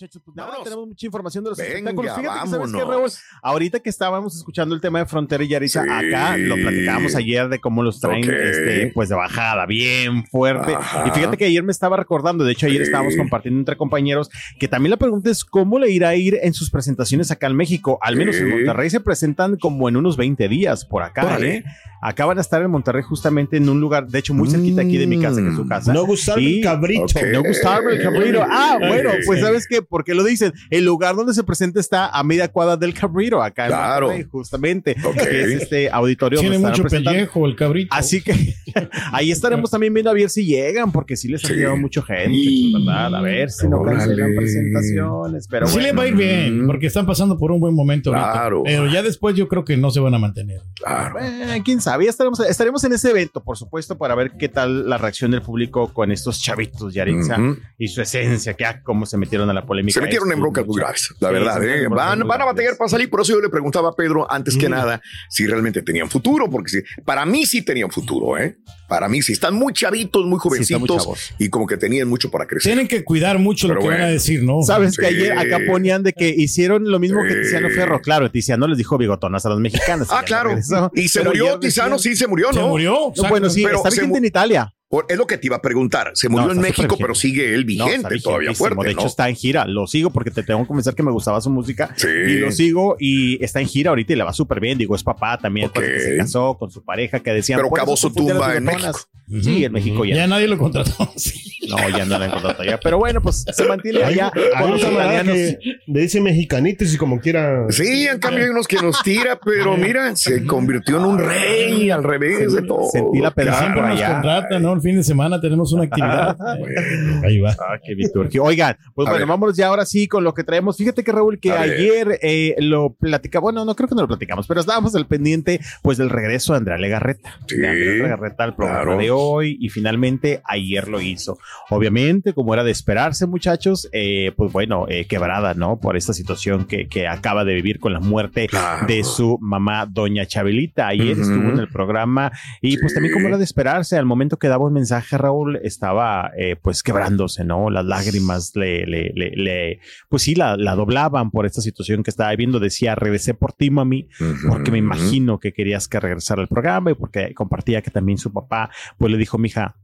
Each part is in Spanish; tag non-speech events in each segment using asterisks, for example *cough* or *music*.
Muchachos, pues nada, tenemos mucha información de los Venga, espectáculos. Fíjate que, ¿sabes qué. Raúl? Ahorita que estábamos escuchando el tema de Frontera y Yaritza, acá lo platicábamos ayer de cómo los traen este, pues de bajada, bien fuerte. Ajá. Y fíjate que ayer me estaba recordando, de hecho ayer Sí. estábamos compartiendo entre compañeros, que también la pregunta es cómo le irá a ir en sus presentaciones acá en México. Al menos en. Monterrey se presentan como en unos 20 días por acá, Órale. ¿eh? Acá van a estar en Monterrey justamente en un lugar, de hecho muy cerquita aquí de mi casa, que es su casa. No gustarme Y- el cabrito. No gustarme el cabrito. Ah, bueno, pues sabes qué, porque lo dicen. El lugar donde se presenta está a media cuadra del cabrito, acá en Claro. Monterrey, justamente, Ok. que es este auditorio. Tiene mucho pellejo el cabrito. Así que *laughs* ahí estaremos también viendo a ver si llegan, porque sí les ha Sí. llegado mucho gente, ¿verdad? A ver si no cancelan presentaciones, pero sí le bueno. va a ir bien, porque están pasando por un buen momento ahorita. Claro. Pero ya después yo creo que no se van a mantener. Claro. Eh, quién sabe, ya estaremos, estaremos en ese evento, por supuesto, para ver qué tal la reacción del público con estos chavitos Yaritza Ujú. y su esencia, que ah, cómo se metieron a la polémica. Se metieron en Estos broncas muy graves, la Sí, verdad. se ¿eh? Van, van a batallar para salir. Por eso yo le preguntaba a Pedro, antes que Mm. nada, si realmente tenían futuro. Porque para mí sí tenían futuro. ¿eh? Para mí sí. Están muy chavitos, muy Sí, están muy jovencitos y como que tenían mucho para crecer. Tienen que cuidar mucho lo que van a decir, ¿no? Sabes que ayer acá ponían de que hicieron lo mismo que. Tiziano Ferro. Claro, Tiziano les dijo bigotonas a los mexicanos. Ah, claro. regresó. Y se Pero murió, decían- sí se murió, ¿Se ¿no? murió? No, Exacto. bueno, sí, Pero está se vigente en Italia. Es lo que te iba a preguntar. Se murió No, en México, pero sigue él No, vigente está todavía fuerte. De hecho, ¿no? está en gira. Lo sigo porque te tengo que confesar que me gustaba su música. Sí. Y lo sigo y está en gira ahorita y le va súper bien. Digo, es papá también. Ok. acuérdate que se casó con su pareja que decían. Pero "Por cavó eso su tumba en bigotonas". Sí, en México ya. *laughs* Ya nadie lo contrató. Sí. No, ya no la encontró todavía. Pero bueno, pues se mantiene allá. Hay- con hay los un camarada que- Le dice mexicanitos y como quiera. Sí, en cambio hay unos que nos tira, pero mira, se convirtió en un rey al revés de todo. Sentí la Siempre por nos allá. contratan, ¿no? El fin de semana tenemos una actividad. Bueno, Ahí va. Ah, qué liturgia. Oigan, pues A bueno, ver. vámonos ya ahora sí con lo que traemos. Fíjate que Raúl, que A ayer eh, lo platicamos, bueno, no creo que no lo platicamos, pero estábamos al pendiente pues del regreso de Andrea Legarreta. Sí, de Andrea Legarreta al programa claro. de hoy y finalmente ayer lo hizo. Obviamente, como era de esperarse, muchachos, eh, pues bueno, eh, quebrada, ¿no? Por esta situación que, que acaba de vivir con la muerte Claro. de su mamá, doña Chabelita. Ayer Ujú. estuvo en el programa y pues Sí. también como era de esperarse, al momento que daba un mensaje, Raúl estaba eh, pues quebrándose, ¿no? Las lágrimas le, le, le, le- pues sí, la, la doblaban por esta situación que estaba viviendo. Decía, regresé por ti, mami, porque me imagino que querías que regresara al programa y porque compartía que también su papá, pues le dijo, mija,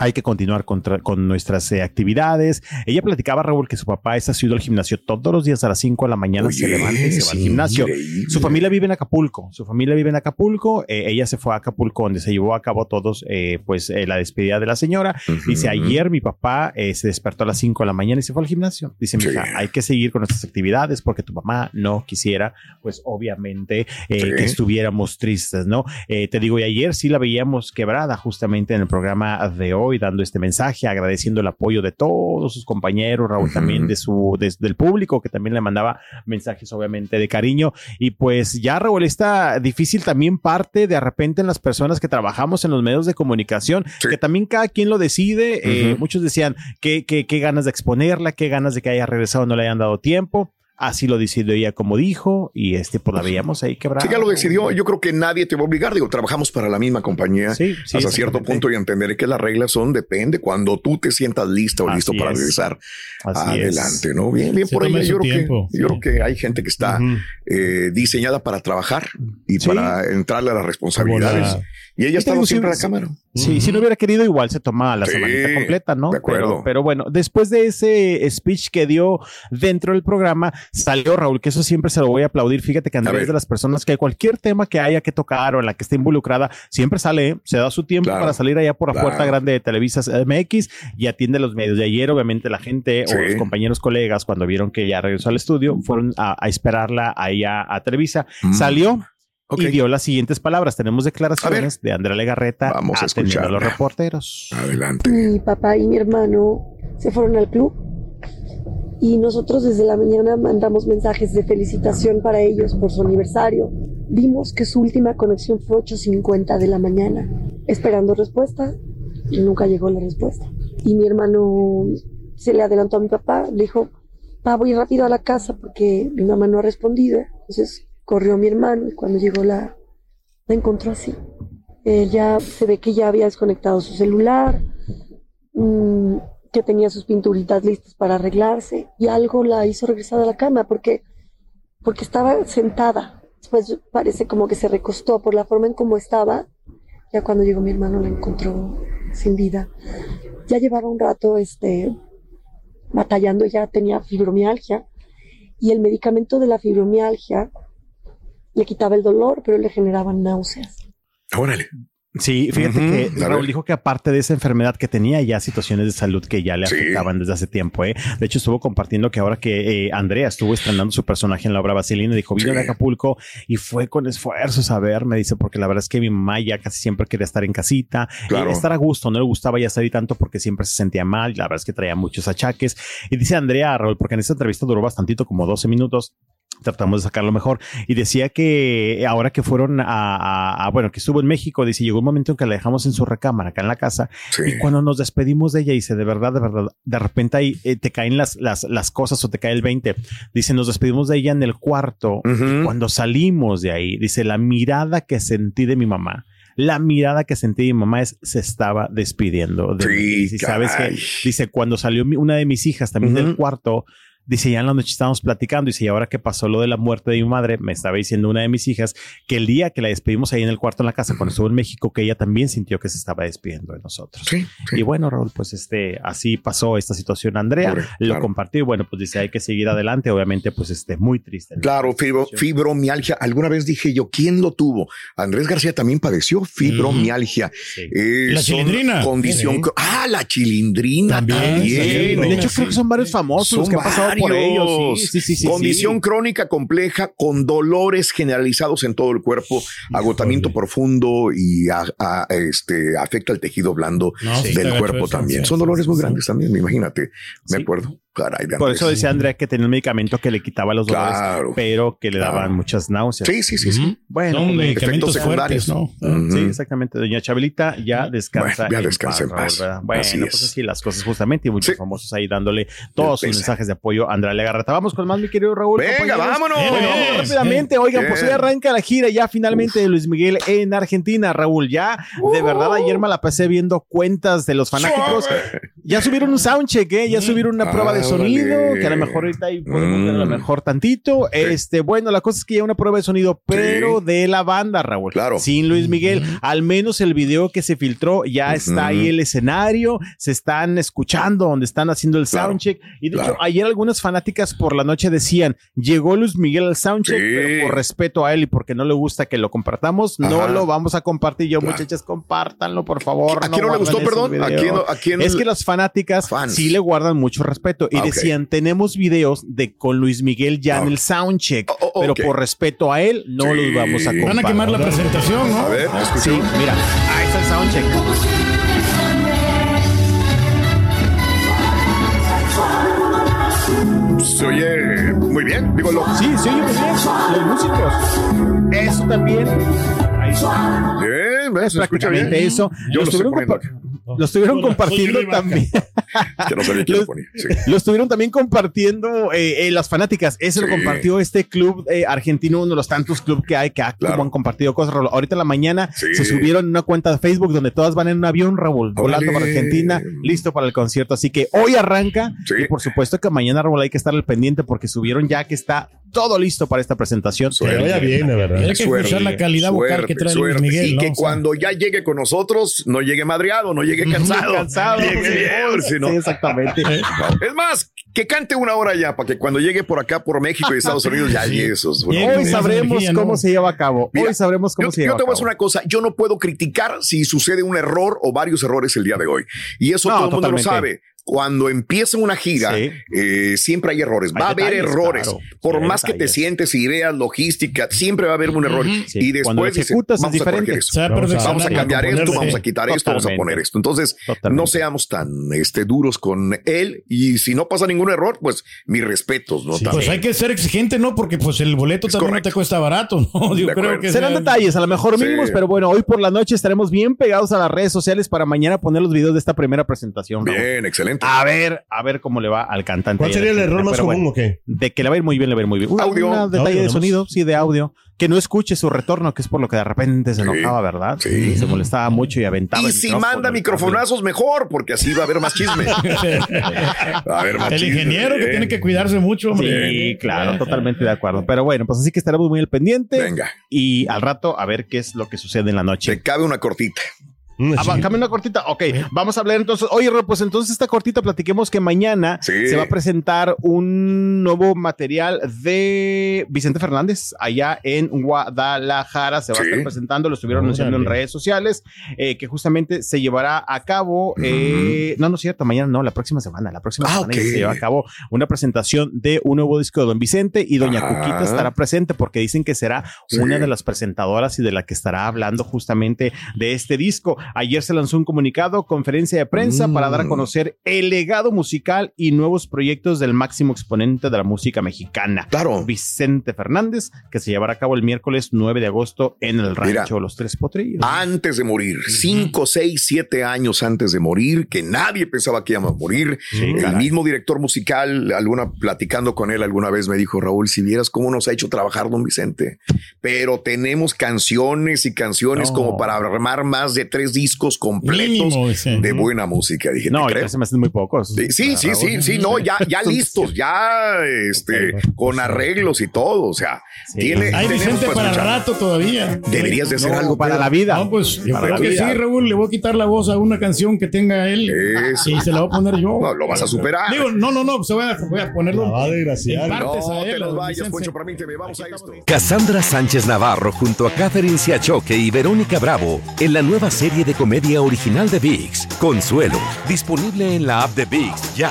hay que continuar contra- con nuestras eh, actividades. Ella platicaba, Raúl, que su papá es asiduo al gimnasio todos los días a las 5 de la mañana, se levanta y se va al gimnasio. increíble. Su familia vive en Acapulco, su familia vive en Acapulco, eh, ella se fue a Acapulco donde se llevó a cabo todos, eh, pues, eh, la despedida de la señora. Dice, ayer mi papá se despertó a las 5 de la mañana y se fue al gimnasio. Dice, Sí. mija, hay que seguir con nuestras actividades porque tu mamá no quisiera, pues, obviamente, Sí. que estuviéramos tristes, ¿no? Eh, te digo, y ayer sí la veíamos quebrada justamente en el programa de hoy, dando este mensaje, agradeciendo el apoyo de todos sus compañeros, Raúl, también de su, de- del público, que también le mandaba mensajes, obviamente, de cariño. Y pues ya, Raúl, está difícil también parte de repente en las personas que trabajamos en los medios de comunicación, Sí. que también cada quien lo decide. Eh, muchos decían que, que, qué ganas de exponerla, qué ganas de que haya regresado, no le hayan dado tiempo. Así lo decidió ella como dijo, y este, pues la veíamos ahí quebrada. Sí, ya lo decidió. Yo creo que nadie te va a obligar. Digo, trabajamos para la misma compañía Sí, sí, hasta cierto punto y entender que las reglas son depende cuando tú te sientas lista o Así listo para es. regresar Así adelante, es. ¿no? Bien, bien Se por ahí. Yo, creo, tiempo, que, yo sí. creo que hay gente que está eh, diseñada para trabajar y Sí. para entrarle a las responsabilidades. Como Y ella estaba digo, siempre a la sí, cámara. Sí, si no hubiera querido, igual se toma la Sí, semanita completa, ¿no? de acuerdo. Pero, pero bueno, después de ese speech que dio dentro del programa, salió Raúl, que eso siempre se lo voy a aplaudir. Fíjate que Andrés es de las personas que cualquier tema que haya que tocar o en la que esté involucrada, siempre sale, ¿eh? se da su tiempo Claro, para salir allá por la claro. puerta grande de Televisa MX y atiende los medios. De ayer, obviamente, la gente Sí. o los compañeros colegas, cuando vieron que ya regresó al estudio, fueron a, a esperarla ahí a, a Televisa. Mm. Salió. Ok. Y dio las siguientes palabras. Tenemos declaraciones de Andrea Legarreta Vamos a atendiendo a los reporteros. Adelante. Mi papá y mi hermano se fueron al club y nosotros desde la mañana mandamos mensajes de felicitación para ellos por su aniversario. Vimos que su última conexión fue 8.50 de la mañana, esperando respuesta y nunca llegó la respuesta. Y mi hermano se le adelantó a mi papá, le dijo, pa, voy rápido a la casa porque mi mamá no ha respondido. Entonces corrió mi hermano y cuando llegó la, la encontró así. Él ya se ve que ya había desconectado su celular, mm, que tenía sus pinturitas listas para arreglarse y algo la hizo regresar a la cama porque, porque estaba sentada. Después parece como que se recostó por la forma en cómo estaba. Ya cuando llegó mi hermano la encontró sin vida. Ya llevaba un rato este, batallando, ya tenía fibromialgia y el medicamento de la fibromialgia le quitaba el dolor, pero le generaba náuseas. Órale. Sí, fíjate que a Raúl ver. dijo que aparte de esa enfermedad que tenía ya situaciones de salud que ya le Sí. afectaban desde hace tiempo. ¿eh? De hecho, estuvo compartiendo que ahora que eh, Andrea estuvo estrenando su personaje en la obra Vaselina, dijo, vino Sí. de Acapulco y fue con esfuerzos a ver, me dice, porque la verdad es que mi mamá ya casi siempre quería estar en casita, Claro. eh, estar a gusto, no le gustaba ya salir tanto porque siempre se sentía mal, la verdad es que traía muchos achaques. Y dice Andrea, Raúl, porque en esta entrevista duró bastantito, como 12 minutos, tratamos de sacarlo mejor. Y decía que ahora que fueron a, a- a- bueno, que estuvo en México, dice, llegó un momento en que la dejamos en su recámara, acá en la casa, Sí. y cuando nos despedimos de ella, dice, de verdad, de verdad, de repente ahí eh, te caen las, las, las cosas o te cae el 20. Dice, nos despedimos de ella en el cuarto. Cuando salimos de ahí, dice, la mirada que sentí de mi mamá. La mirada que sentí de mi mamá es se estaba despidiendo de Sí, mí. Sabes que dice cuando salió mi- una de mis hijas también del cuarto, dice ya en la noche estábamos platicando, dice y ahora que pasó lo de la muerte de mi madre, me estaba diciendo una de mis hijas que el día que la despedimos ahí en el cuarto en la casa cuando estuvo en México, que ella también sintió que se estaba despidiendo de nosotros. Sí, sí. Y bueno, Raúl, pues este, así pasó esta situación. Andrea Pobre, lo claro. compartió y bueno, pues dice, hay que seguir adelante. Obviamente, pues este, muy triste. Claro, fibro- fibromialgia. Alguna vez dije yo, ¿quién lo tuvo? Andrés García también padeció fibromialgia. Sí. Eh, La chilindrina. Condición. Ah, la chilindrina También. De hecho, creo que son varios famosos Son que han pasado por ellos. Sí, sí, sí, Condición crónica compleja con dolores generalizados en todo el cuerpo, agotamiento profundo y a- a- este, afecta el tejido blando No, del cuerpo también. Son dolores muy grandes también, imagínate. Me acuerdo. Caray, de Por eso decía Andrea que tenía un medicamento que le quitaba los dolores, Claro. pero que le daban Claro. muchas náuseas. Sí, sí, sí, sí. Bueno, Son medicamentos fuertes, secundarios. ¿no? Sí, exactamente. Doña Chabelita ya descansa. Bueno, ya descansa en paz. ¿verdad? Bueno, Así pues es. así las cosas justamente y muchos Sí. famosos ahí dándole todos sus mensajes de apoyo a Andrea Legarreta. Vamos con más, mi querido Raúl. Venga, compañeros. vámonos. Bueno, vamos rápidamente. Oigan, pues hoy arranca la gira ya finalmente de Luis Miguel en Argentina, Raúl. Ya, de verdad, ayer me la pasé viendo cuentas de los fanáticos. Ya subieron un soundcheck, ¿eh? Ya subieron una prueba de Ah, sonido, que a lo mejor ahorita ahí podemos Mm. a lo mejor tantito. Este, bueno, la cosa es que ya una prueba de sonido, pero de la banda, Raúl. Claro. Sin Luis Miguel. Al menos el video que se filtró ya está ahí el escenario, se están escuchando donde están haciendo el Claro, soundcheck. Y de claro. hecho, ayer algunas fanáticas por la noche decían, llegó Luis Miguel al soundcheck, Sí. pero por respeto a él y porque no le gusta que lo compartamos, no lo vamos a compartir. Yo, muchachas, compártanlo, por favor. ¿A quién no le gustó, perdón? ¿A quién, a quién- Es que las fanáticas Fans. sí le guardan mucho respeto y Ah, decían, tenemos videos de con Luis Miguel ya Ah. en el soundcheck, Oh, oh, pero por respeto a él no Sí. los vamos a Van a compartir. Van a quemar la presentación, ¿no? A ver, Sí, mira, ahí está el soundcheck. Se oye muy bien. Digo, lo, Sí, sí, oye muy bien. Los músicos. Eso también. Ahí está. bien, se escucha bien. eso. Yo lo estoy poniendo. Lo estuvieron Hola, compartiendo también. *laughs* Que no sabía quién Lo- lo ponía. Sí. *laughs* Lo estuvieron también compartiendo eh, eh, las fanáticas. Ese lo compartió este club eh, argentino, uno de los tantos clubes que hay que ha- Claro. como han compartido cosas. Raúl. Ahorita en la mañana Sí. se subieron en una cuenta de Facebook donde todas van en un avión, Raúl, volando para. Argentina, listo para el concierto. Así que hoy arranca Sí. y por supuesto que mañana, Raúl, hay que estar al pendiente porque subieron ya que está todo listo para esta presentación. Que Suerte. vaya bien, la verdad. Hay que escuchar la calidad vocal que trae Luis suerte. Miguel, Y ¿no? que O sea, cuando ya llegue con nosotros, no llegue madreado, no llegue cansado. Cansado. Llegue Sí. bien, no- Sí, exactamente. No. Es más, que cante una hora ya, para que cuando llegue por acá, por México y Estados Unidos, ya llegue esos. Llegue Hoy sabremos energía, cómo ¿no? se lleva a cabo. Mira, Hoy sabremos cómo yo, se yo lleva te a voy a decir cabo. una cosa, yo no puedo criticar si sucede un error o varios errores el día de hoy. Y eso No, todo el mundo lo sabe. Cuando empieza una gira, Sí. eh, siempre hay errores. Hay Va a haber errores. claro. Por Sí, más que te sientes, ideas, logística, siempre va a haber un error. Sí, Y después dice, ejecutas es vamos a esto. Vamos a- Vamos a cambiar esto, vamos a quitar esto, vamos a poner esto. Entonces, Totalmente. no seamos tan este, duros con él. Y si no pasa ningún error, pues mis respetos, ¿no? Pues hay que ser exigente, ¿no? Porque pues el boleto Es también no te cuesta barato, *laughs* ¿no? Yo De creo que Serán sea- detalles, a lo mejor Sí. mínimos, pero bueno, hoy por la noche estaremos bien pegados a las redes sociales para mañana poner los videos de esta primera presentación. Bien, excelente. A ver, a ver cómo le va al cantante. ¿Cuál sería el error más común bueno, o qué? de que le va a ir muy bien, le va a ir muy bien. Un Audio. detalle Audio, de sonido, sí, de audio. Que no escuche su retorno, que es por lo que de repente se enojaba, ¿verdad? Sí. Se molestaba mucho y aventaba. Y el si manda microfonazos, mejor, porque así va a haber más chisme. *laughs* Va a haber más El chisme. ingeniero que tiene que cuidarse mucho, hombre. Sí, claro, totalmente de acuerdo. Pero bueno, pues así que estaremos muy al pendiente. Venga, Y al rato a ver qué es lo que sucede en la noche. te cabe una cortita. Ah, va, chiquita. Cambia una cortita. Ok, vamos a hablar entonces. Oye, pues entonces esta cortita platiquemos que mañana Sí. se va a presentar un nuevo material de Vicente Fernández allá en Guadalajara. Se va Sí. a estar presentando, lo estuvieron anunciando en redes sociales, eh, que justamente se llevará a cabo. eh, no, no es cierto, mañana no, la próxima semana. La próxima Ah, semana se lleva a cabo una presentación de un nuevo disco de Don Vicente y Doña Ajá. Cuquita estará presente porque dicen que será Sí. una de las presentadoras y de la que estará hablando justamente de este disco. Ayer se lanzó un comunicado, conferencia de prensa Mm. para dar a conocer el legado musical y nuevos proyectos del máximo exponente de la música mexicana. Claro. Vicente Fernández, que se llevará a cabo el miércoles 9 de agosto en el Mira. rancho Los Tres Potrillos. Antes de morir, cinco, seis, siete años antes de morir, que nadie pensaba que iba a morir. el caray. mismo director musical, alguna platicando con él alguna vez me dijo, Raúl, si vieras cómo nos ha hecho trabajar don Vicente, pero tenemos canciones y canciones No. como para armar más de tres discos completos Mínimo, de buena música. Dije, no, ¿te ya crees? se me hacen muy pocos. Sí, sí, sí, sí, sí, no, ya, ya *laughs* listos, ya este, con arreglos y todo. O sea, Sí. tiene. Hay Vicente para escuchar. rato todavía. Deberías de hacer No, algo para la vida. No, pues yo Para creo que vida. sí, Raúl. Le voy a quitar la voz a una canción que tenga él. Eso. Y se la voy a poner yo. *laughs* No, lo vas a superar. Digo, no, no, no. Se voy a, voy a ponerlo. La va a desgraciar. no a él, te don vayas. Poncho, permíteme, vamos a esto. Cassandra Sánchez Navarro junto a Catherine Siachoque y Verónica Bravo en la nueva serie de comedia original de VIX, Consuelo, disponible en la app de VIX ya.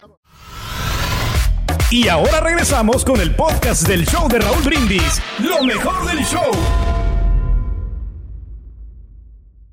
Y ahora regresamos con el podcast del show de Raúl Brindis. Lo mejor del show.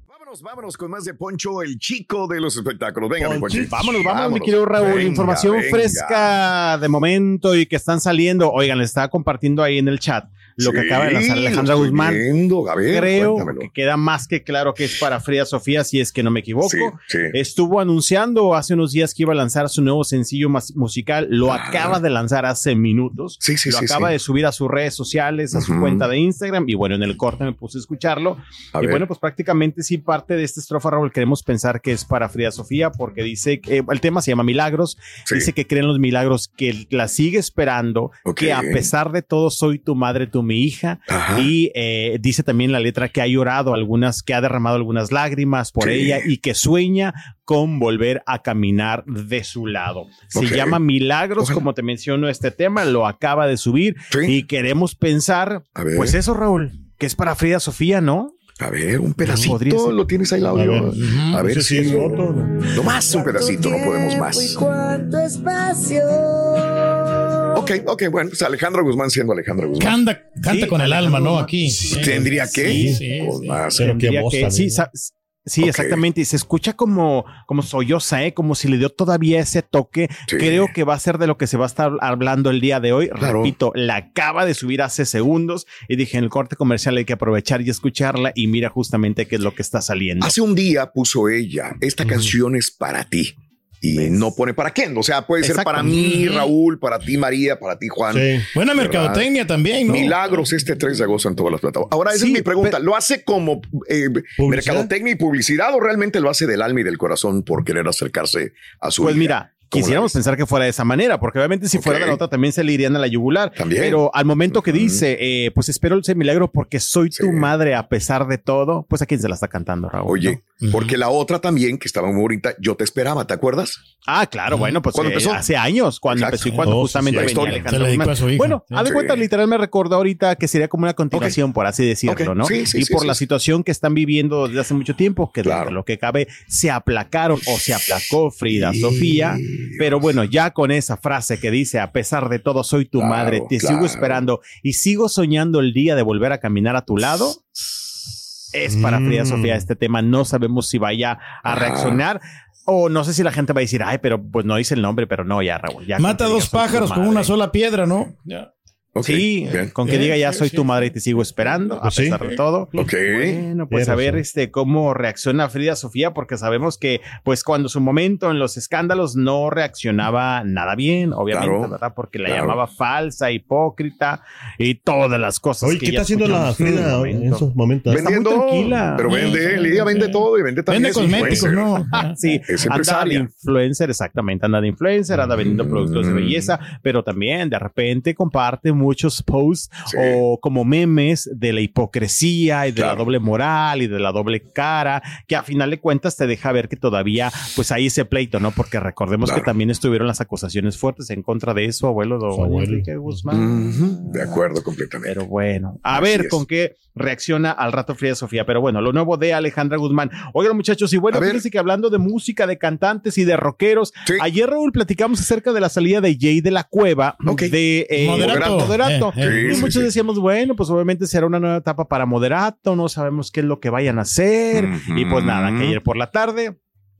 Vámonos, vámonos con más de Poncho, el chico de los espectáculos. Venga, mi Poncho. Vámonos, vámonos, mi querido Raúl. Venga, Información venga. fresca de momento y que están saliendo. Oigan, le estaba compartiendo ahí en el chat lo que acaba de lanzar Alejandra Guzmán. viendo. Creo cuéntamelo. que queda más que claro que es para Frida Sofía, si es que no me equivoco. Sí, sí. Estuvo anunciando hace unos días que iba a lanzar su nuevo sencillo musical. Lo acaba de lanzar hace minutos. Lo acaba de subir a sus redes sociales, a su cuenta de Instagram. Y bueno, en el corte me puse a escucharlo. A y ver. bueno, pues prácticamente sí, parte de esta estrofa, Raúl, queremos pensar que es para Frida Sofía, porque dice que eh, el tema se llama Milagros. Dice que creen los milagros, que la sigue esperando, que a pesar de todo soy tu madre, tú mi hija. Ajá. Y eh, dice también la letra que ha llorado algunas, que ha derramado algunas lágrimas por Sí. ella y que sueña con volver a caminar de su lado. Se llama Milagros, Ojalá. como te menciono este tema, lo acaba de subir Sí. y queremos pensar, A ver. pues eso, Raúl, que es para Frida Sofía, ¿no? A ver, un Podría pedacito, ser. lo tienes ahí el audio. A ver. A ver, No sé si es otro. No más un pedacito, no podemos más. cuánto espacio. Ok, ok, bueno, pues Alejandro Guzmán siendo Alejandro Guzmán. Canta, canta Sí, con el alma, ¿no? Aquí. Tendría que. Sí, sí, Pues más. Tendría que- sí, exactamente. Y se escucha como, como solloza, ¿eh? como si le dio todavía ese toque. Sí. Creo que va a ser de lo que se va a estar hablando el día de hoy. Claro. Repito, la acaba de subir hace segundos y dije en el corte comercial hay que aprovechar y escucharla y mira justamente qué es lo que está saliendo. Hace un día puso ella, esta canción es para ti. Y no pone para quién. O sea, puede ser para mí, Raúl, para ti, María, para ti, Juan. Sí. Buena ¿Verdad? mercadotecnia también, ¿no? Milagros este 3 de agosto en todas las plataformas. Ahora, esa Sí, es mi pregunta. ¿Lo hace como eh, mercadotecnia y publicidad o realmente lo hace del alma y del corazón por querer acercarse a su Pues hija? mira, ¿Cómo quisiéramos pensar que fuera de esa manera, porque obviamente si fuera de la otra también se le irían a la yugular. También. Pero al momento que dice, eh, pues espero ese milagro porque soy Sí. tu madre a pesar de todo, pues a quién se la está cantando, Raúl. Oye, porque la otra también, que estaba muy bonita, yo te esperaba, ¿te acuerdas? Ah, claro, bueno, pues ¿Cuándo eh, empezó? hace años, cuando Exacto. empezó y cuando Oh, justamente sí, la venía. Alejandro a su hija. Bueno, Sí. haz de cuenta, literal me recordó ahorita que sería como una continuación, por así decirlo, Ok. ¿no? Sí, sí, y sí, por sí, la sí. situación que están viviendo desde hace mucho tiempo, que Claro. lo que cabe se aplacaron o se aplacó Frida. Sofía, pero bueno, ya con esa frase que dice, a pesar de todo, soy tu Claro, madre, te claro. sigo esperando y sigo soñando el día de volver a caminar a tu lado. Es para Frida Mm. Sofía este tema, no sabemos si vaya a reaccionar. O no sé si la gente va a decir, ay, pero pues no dice el nombre, pero no, ya, Raúl. Ya Mata dos diga, "Soy tu pájaros con madre". una sola piedra, ¿no? Ya. Ok, Sí, bien. con que diga ya sí, soy sí. tu madre y te sigo esperando, a Pues sí. pesar de todo. Ok. Bueno, pues a ver este cómo reacciona Frida Sofía, porque sabemos que, pues, cuando su momento en los escándalos no reaccionaba nada bien, obviamente, Claro, ¿verdad? Porque la claro. llamaba falsa, hipócrita y todas las cosas. Oye, que ¿qué está haciendo la Frida hoy en esos momentos? Está muy Vendiendo, tranquila. pero vende, Sí, Lidia vende todo y vende también. Vende cosméticos. ¿no? *laughs* Sí, Es anda de influencer, exactamente, anda de influencer, anda vendiendo productos de Mm. belleza, pero también de repente comparte muchos posts Sí. o como memes de la hipocresía y de la doble moral y de la doble cara, que a final de cuentas te deja ver que todavía pues hay ese pleito, ¿no? Porque recordemos Claro. que también estuvieron las acusaciones fuertes en contra de su abuelo, don abuelo. Enrique Guzmán. De acuerdo, completamente. Pero bueno, a Así ver es. con qué reacciona al rato Frida Sofía. Pero bueno, lo nuevo de Alejandra Guzmán. Oigan, muchachos, y bueno, A ver. fíjense que hablando de música, de cantantes y de rockeros, Sí. ayer Raúl platicamos acerca de la salida de Jay de la Cueva de eh, Moderato. Moderato. Eh, eh. y Sí, muchos decíamos, bueno, pues obviamente será una nueva etapa para Moderato, no sabemos qué es lo que vayan a hacer. Y pues nada, que ayer por la tarde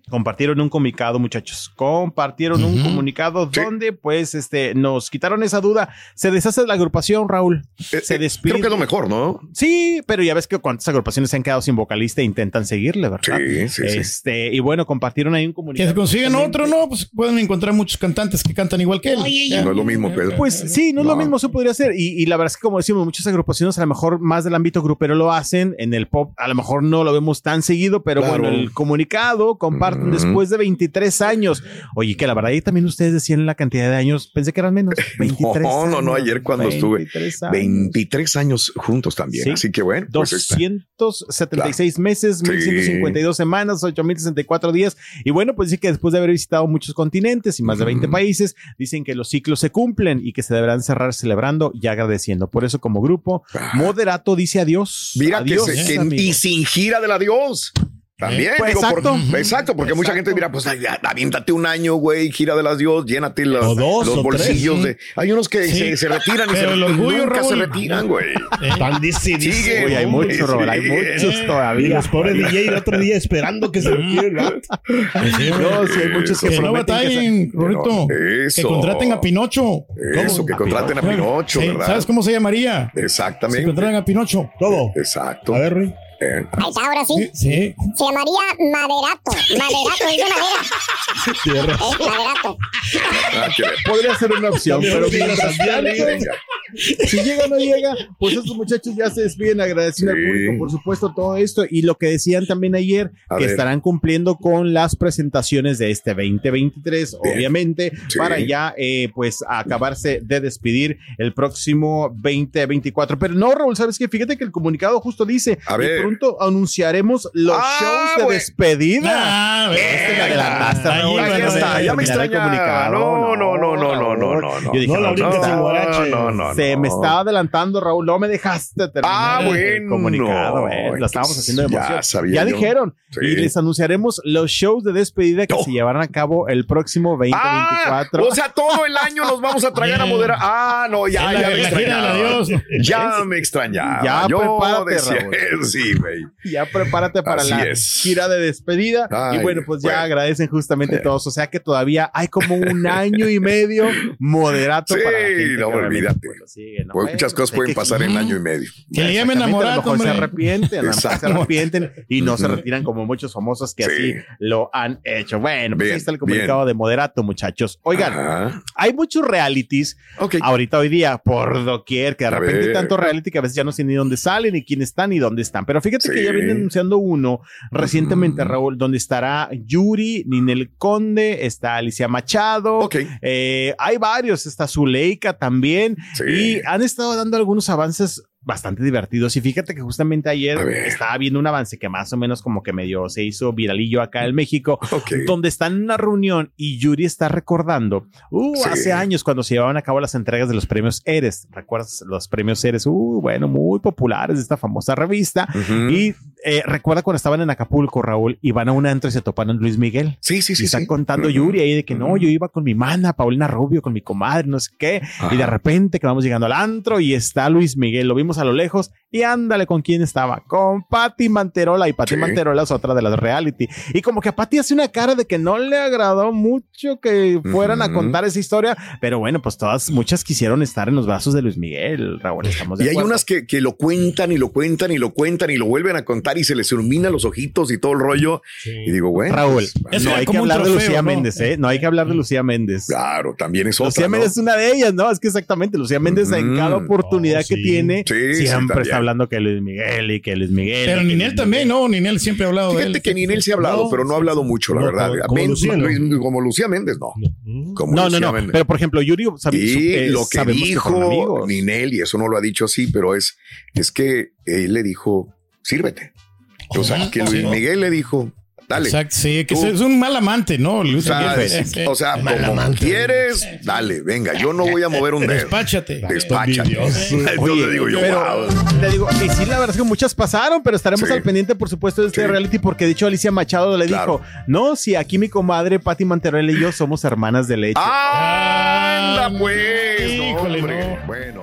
compartieron un comunicado, muchachos. Compartieron un comunicado Sí. donde, pues, este, nos quitaron esa duda. Se deshace la agrupación, Raúl. Eh, Se eh, despide. Creo que es lo mejor, ¿no? Sí, pero ya ves que cuántas agrupaciones se han quedado sin vocalista e intentan seguirle, ¿verdad? Sí, sí, sí. Este, y bueno, compartieron ahí un Que comunicado. se consiguen otro, ¿no? Pues pueden encontrar muchos cantantes que cantan igual que él. No es lo mismo, Pedro. Pues sí, no es lo mismo, eso podría ser. Y, y la verdad es que, como decimos, muchas agrupaciones a lo mejor más del ámbito grupero lo hacen. En el pop, a lo mejor no lo vemos tan seguido, pero Claro. bueno, el comunicado comparten Después de 23 años. Oye, que la verdad ahí también ustedes decían la cantidad de años. Pensé que eran menos. *laughs* 23 No, no, no, años, ayer cuando estuve 23 años. 23 años juntos también. Sí. Así que bueno, pues ahí está. 276 meses, Sí. 1152 semanas, 8064 días. Y bueno, pues sí que después de haber visitado muchos continentes y más de 20 Ujú. países, dicen que los ciclos se cumplen y que se deberán cerrar celebrando y agradeciendo. Por eso, como grupo, Ah. Moderato dice adiós. Mira que, adiós, se- que- amigos. y sin gira del adiós. También, Pues, digo, por- exacto. exacto, porque mucha Exacto. gente dirá, pues ay, ya, aviéntate un año, güey, gira del adiós, llénate los, O dos, los bolsillos tres, de. Hay unos que Sí. se, se retiran y Pero se el orgullo, nunca se Raúl. retiran, güey. *laughs* Dice. Sigue. Uy, hay muchos, Robert, hay sí. muchos Y todavía. los pobres DJ el otro día esperando que se retire el gato. No, sí, hay muchos que Que no que se- batallen, Rorito. Que contraten a Pinocho. Eso, que contraten a Pinocho, Sí, ¿verdad? ¿Sabes cómo se llamaría? Exactamente. contratan a Pinocho. Todo. Exacto. A ver, Rui. Eh, Ahí está, ahora sí. Sí. Se llamaría Maderato. Maderato, es de madera. Tierra. Es Maderato. Podría ser una opción, pero mientras tanto, Venga. si llega o no llega, pues estos muchachos ya se despiden agradeciendo Sí. al público, por supuesto, todo esto. Y lo que decían también ayer, A que ver. estarán cumpliendo con las presentaciones de este 2023, Bien. obviamente, Sí. para ya, eh, pues, acabarse de despedir el próximo 2024. Pero no, Raúl, ¿sabes qué? Fíjate que el comunicado justo dice, A ver. Pronto anunciaremos los Ah, shows de despedida. Ah, Este me adelantaste, Ahí, Raúl, ahí antes de está, ya me extraña. comunicado. No, no, no, no, no, no, no, no. Yo dije, No la no, no. No, no, no, no. me estaba adelantando, Raúl, no me dejaste terminar Ah, el- el bueno. comunicado, eh, lo estábamos haciendo de Ya emoción. sabía Ya dijeron, Sí. y les anunciaremos los shows de despedida que se llevarán a cabo el próximo 2024. Ah, o sea, todo el año nos vamos a tragar a moderar. Ah, no, ya, ya me extrañaba. Ya me extrañaba. Ya Yo prepárate, decía, Raúl. *laughs* Sí, güey. ya prepárate para Así la es. gira de despedida. Ay, y bueno, pues ya bueno. agradecen justamente todos. O sea que todavía hay como un *laughs* año y medio moderato Sí, para la gente no, olvídate. pues, lo sigue, ¿no? Pues Bueno, muchas cosas hay pueden pasar en año y medio. Que le llamen a Exactamente, Morato, a lo mejor se arrepienten, a lo mejor se arrepienten y no se retiran como muchos famosos que Sí. así lo han hecho. Bueno, pues Bien, ahí está el comunicado de moderato, muchachos. Oigan, Ajá. hay muchos realities Ok. ahorita hoy día por doquier que de A repente hay ver. tanto reality que a veces ya no sé ni dónde salen ni quién están ni dónde están. Pero fíjate que ya viene anunciando uno recientemente. Raúl, donde estará Yuri, Ninel Conde, está Alicia Machado. Ok. eh, hay varios, está Zuleika también. Sí. Y han estado dando algunos avances bastante divertidos. Y fíjate que justamente ayer estaba viendo un avance que más o menos como que medio se hizo viralillo acá en México, donde están en una reunión y Yuri está recordando, uh, Sí. hace años cuando se llevaban a cabo las entregas de los premios Eres. ¿Recuerdas los premios Eres? Uh, bueno, muy populares de esta famosa revista. Y eh, recuerda cuando estaban en Acapulco, Raúl, y van a un antro y se topan a Luis Miguel. Sí, sí, sí. y están sí. contando. Yuri ahí de que no, yo iba con mi mana, Paulina Rubio, con mi comadre, no sé qué. Ajá. Y de repente que vamos llegando al antro y está Luis Miguel, lo vimos a lo lejos y ándale con quién estaba, con Patti Manterola y Patti Sí. Manterola es otra de las reality. Y como que a Patti hace una cara de que no le agradó mucho que fueran a contar esa historia, pero bueno, pues todas, muchas quisieron estar en los brazos de Luis Miguel, Raúl, estamos de Y hay unas que, que lo cuentan y lo cuentan y lo cuentan y lo vuelven a contar y se les ilumina los ojitos y todo el rollo. Y digo, bueno. Raúl, pues, no hay que hablar de Lucía ¿no? Méndez, ¿eh? No hay que hablar de Lucía Méndez. Claro, también es otra. Lucía ¿no? Méndez es una de ellas, ¿no? Es que exactamente, Lucía Méndez en cada oportunidad Oh, que tiene, siempre está hablando que Luis Miguel y que Luis Miguel. Pero que Ninel Luis también, Miguel. ¿no? Ninel siempre ha hablado de él. Fíjate que ni en él se ha hablado, No, pero no ha hablado mucho, la No, verdad. como- como Lucía, ¿no? Luis- como Lucía Méndez, no. Como No, no, Lucía no. Méndez. Pero por ejemplo, Yuri, Y eh, lo que dijo amigos. Ninel, y eso no lo ha dicho así, pero es, es que él le dijo, sírvete. O sea, que Luis. Miguel le dijo, dale. Exacto, sí, que Tú- es un mal amante, ¿no? O Luis sea, Miguel. es- o sea, mal como amante. quieres, dale, venga, yo no voy a mover un dedo. Despáchate. Despáchate. *laughs* Entonces Oye, digo yo, pero wow. te digo, y sí, la verdad es que muchas pasaron, pero estaremos Sí. al pendiente, por supuesto, de este Sí. reality, porque de hecho Alicia Machado le Claro. dijo, no, si aquí mi comadre Patti Manterola y yo somos hermanas de leche. ¡Anda, pues! No, Híjole, hombre. no. Bueno.